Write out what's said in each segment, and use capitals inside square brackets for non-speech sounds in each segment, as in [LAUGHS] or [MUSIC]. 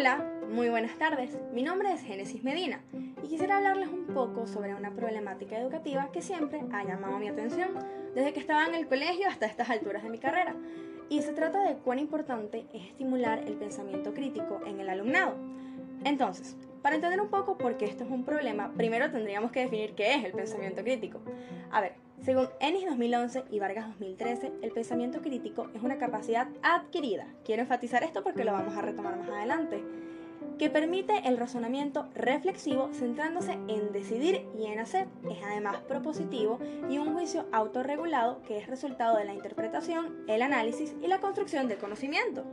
Hola, muy buenas tardes. Mi nombre es Génesis Medina y quisiera hablarles un poco sobre una problemática educativa que siempre ha llamado mi atención desde que estaba en el colegio hasta estas alturas de mi carrera. Y se trata de cuán importante es estimular el pensamiento crítico en el alumnado. Entonces, para entender un poco por qué esto es un problema, primero tendríamos que definir qué es el pensamiento crítico. A ver, según Ennis 2011 y Vargas 2013, el pensamiento crítico es una capacidad adquirida. Quiero enfatizar esto porque lo vamos a retomar más adelante que permite el razonamiento reflexivo centrándose en decidir y en hacer. Es además propositivo y un juicio autorregulado que es resultado de la interpretación, el análisis y la construcción del conocimiento.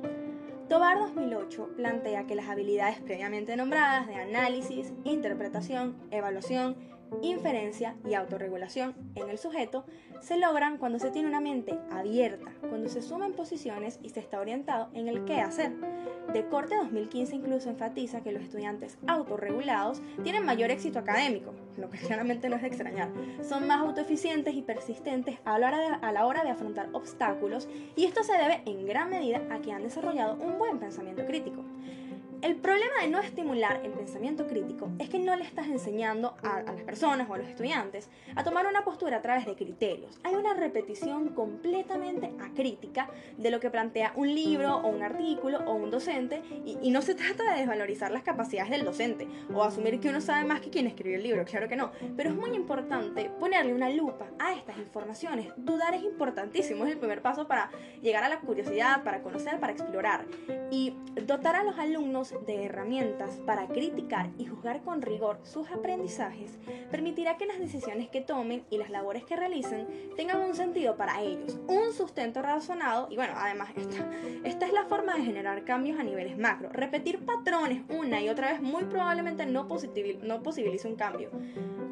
Tobar 2008 plantea que las habilidades previamente nombradas de análisis, interpretación, evaluación, inferencia y autorregulación en el sujeto se logran cuando se tiene una mente abierta, cuando se suman posiciones y se está orientado en el qué hacer. De corte 2015 incluso enfatiza que los estudiantes autorregulados tienen mayor éxito académico, lo que claramente no es de extrañar. Son más autoeficientes y persistentes a la, hora de, a la hora de afrontar obstáculos y esto se debe en gran medida a que han desarrollado un buen pensamiento crítico. El problema de no estimular el pensamiento crítico es que no le estás enseñando a, las personas o a los estudiantes a tomar una postura a través de criterios. Hay una repetición completamente acrítica de lo que plantea un libro o un artículo o un docente y, y no se [LAUGHS] trata de desvalorizar las capacidades del docente o asumir que uno sabe más que quien escribió el libro, claro que no, pero es muy importante ponerle una lupa a estas informaciones. Dudar es importantísimo, es el primer paso para llegar a la curiosidad, para conocer, para explorar y dotar a los alumnos de herramientas para criticar y juzgar con rigor sus aprendizajes permitirá que las decisiones que tomen y las labores que realicen tengan un sentido para ellos, un sustento razonado y bueno, además esta, esta es la forma de generar cambios a niveles macro. Repetir patrones una y otra vez muy probablemente no, no posibilice un cambio.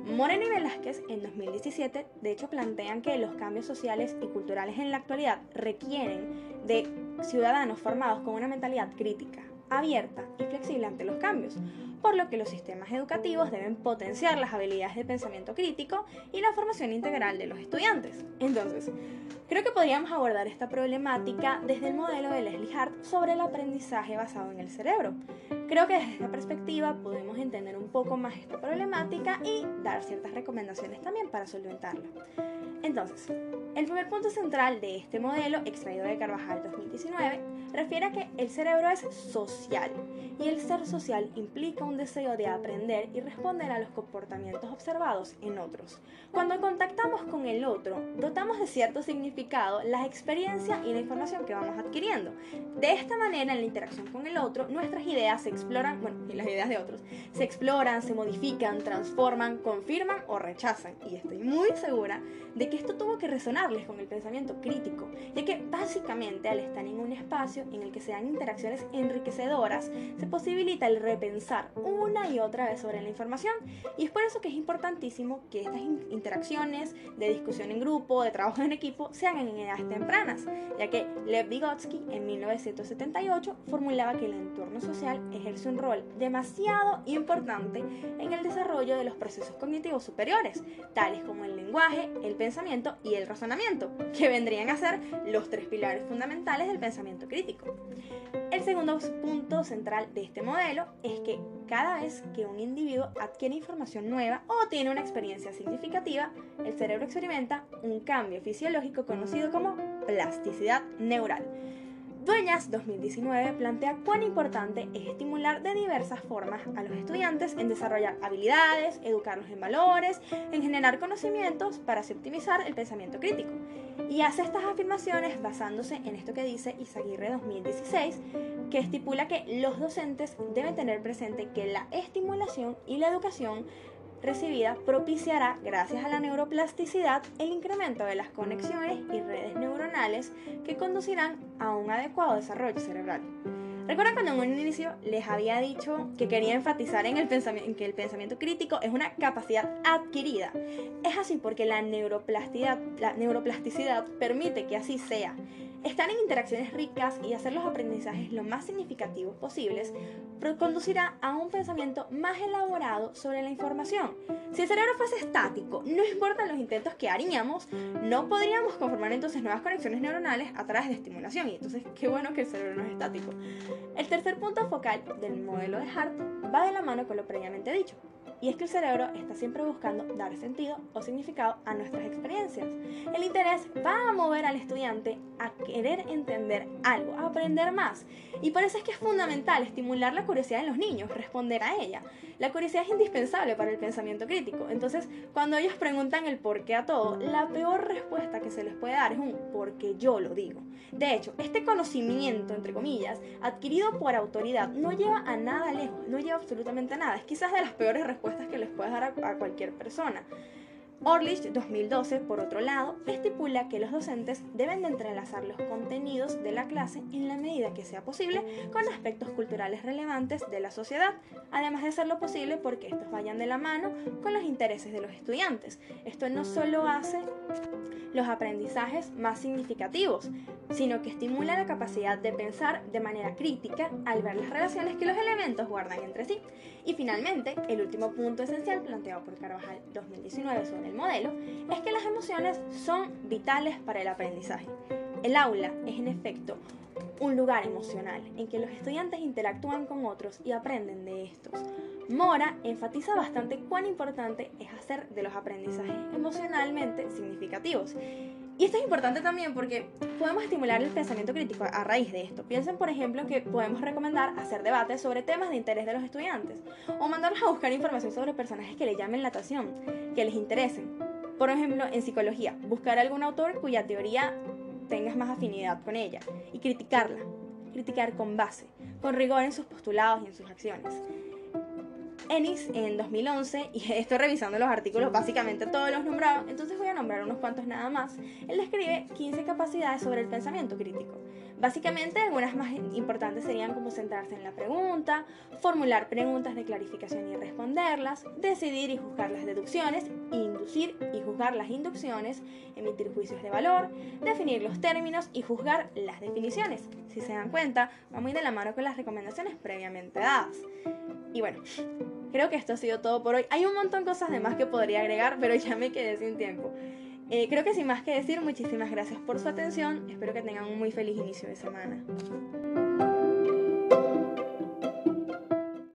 Moreno y Velázquez en 2017 de hecho plantean que los cambios sociales y culturales en la actualidad requieren de ciudadanos formados con una mentalidad crítica, abierta y flexible ante los cambios, por lo que los sistemas educativos deben potenciar las habilidades de pensamiento crítico y la formación integral de los estudiantes. Entonces, creo que podríamos abordar esta problemática desde el modelo de Leslie Hart sobre el aprendizaje basado en el cerebro. Creo que desde esta perspectiva podemos entender un poco más esta problemática y dar ciertas recomendaciones también para solventarla. Entonces, el primer punto central de este modelo, extraído de Carvajal 2019, refiere a que el cerebro es social y el ser social implica un deseo de aprender y responder a los comportamientos observados en otros. Cuando contactamos con el otro, dotamos de cierto significado la experiencia y la información que vamos adquiriendo. De esta manera, en la interacción con el otro, nuestras ideas se exploran, bueno, y las ideas de otros, se exploran, se modifican, transforman, confirman o rechazan. Y estoy muy segura de que esto tuvo que resonarles con el pensamiento crítico, ya que básicamente al estar en un espacio en el que se dan interacciones enriquecedoras, se posibilita el repensar una y otra vez sobre la información. Y es por eso que es importantísimo que estas interacciones de discusión en grupo, de trabajo en equipo, se hagan en edades tempranas, ya que Lev Vygotsky en 1978 formulaba que el entorno social ejerce un rol demasiado importante en el desarrollo de los procesos cognitivos superiores, tales como el lenguaje, el pensamiento y el razonamiento, que vendrían a ser los tres pilares fundamentales del pensamiento crítico. El segundo punto central de este modelo es que cada vez que un individuo adquiere información nueva o tiene una experiencia significativa, el cerebro experimenta un cambio fisiológico conocido como plasticidad neural. Dueñas 2019 plantea cuán importante es estimular de diversas formas a los estudiantes en desarrollar habilidades, educarlos en valores, en generar conocimientos para así optimizar el pensamiento crítico. Y hace estas afirmaciones basándose en esto que dice Isaguirre 2016, que estipula que los docentes deben tener presente que la estimulación y la educación recibida propiciará, gracias a la neuroplasticidad, el incremento de las conexiones y redes neuronales que conducirán a un adecuado desarrollo cerebral. Recuerdan cuando en un inicio les había dicho que quería enfatizar en, el en que el pensamiento crítico es una capacidad adquirida. Es así porque la neuroplasticidad, la neuroplasticidad permite que así sea. Estar en interacciones ricas y hacer los aprendizajes lo más significativos posibles conducirá a un pensamiento más elaborado sobre la información. Si el cerebro fuese estático, no importan los intentos que haríamos, no podríamos conformar entonces nuevas conexiones neuronales a través de estimulación. Y entonces, qué bueno que el cerebro no es estático. El tercer punto focal del modelo de Hart va de la mano con lo previamente dicho, y es que el cerebro está siempre buscando dar sentido o significado a nuestras experiencias. El interés va a mover al estudiante a querer entender algo, a aprender más. Y por eso es que es fundamental estimular la curiosidad en los niños, responder a ella. La curiosidad es indispensable para el pensamiento crítico. Entonces, cuando ellos preguntan el por qué a todo, la peor respuesta que se les puede dar es un porque yo lo digo. De hecho, este conocimiento, entre comillas, adquirido por autoridad, no lleva a nada lejos, no lleva absolutamente a nada. Es quizás de las peores respuestas que les puedes dar a, cualquier persona. Orlich 2012, por otro lado, estipula que los docentes deben de entrelazar los contenidos de la clase en la medida que sea posible con aspectos culturales relevantes de la sociedad, además de hacerlo posible porque estos vayan de la mano con los intereses de los estudiantes. Esto no solo hace los aprendizajes más significativos, sino que estimula la capacidad de pensar de manera crítica al ver las relaciones que los elementos guardan entre sí. Y finalmente, el último punto esencial planteado por Carvajal 2019 sobre el modelo es que las emociones son vitales para el aprendizaje. El aula es en efecto un lugar emocional en que los estudiantes interactúan con otros y aprenden de estos. Mora enfatiza bastante cuán importante es hacer de los aprendizajes emocionalmente significativos. Y esto es importante también porque podemos estimular el pensamiento crítico a raíz de esto. Piensen, por ejemplo, que podemos recomendar hacer debates sobre temas de interés de los estudiantes o mandarlos a buscar información sobre personajes que les llamen la atención, que les interesen. Por ejemplo, en psicología, buscar algún autor cuya teoría tengas más afinidad con ella y criticarla, criticar con base, con rigor en sus postulados y en sus acciones. Ennis en 2011, y [LAUGHS] estoy revisando los artículos, básicamente todos los nombrados, entonces voy a nombrar unos cuantos nada más. Él describe 15 capacidades sobre el pensamiento crítico. Básicamente, algunas más importantes serían como centrarse en la pregunta, formular preguntas de clarificación y responderlas, decidir y juzgar las deducciones, inducir y juzgar las inducciones, emitir juicios de valor, definir los términos y juzgar las definiciones. Si se dan cuenta, va muy de la mano con las recomendaciones previamente dadas. Y bueno, creo que esto ha sido todo por hoy. Hay un montón de cosas de más que podría agregar, pero ya me quedé sin tiempo. Eh, creo que sin más que decir, muchísimas gracias por su atención. Espero que tengan un muy feliz inicio de semana.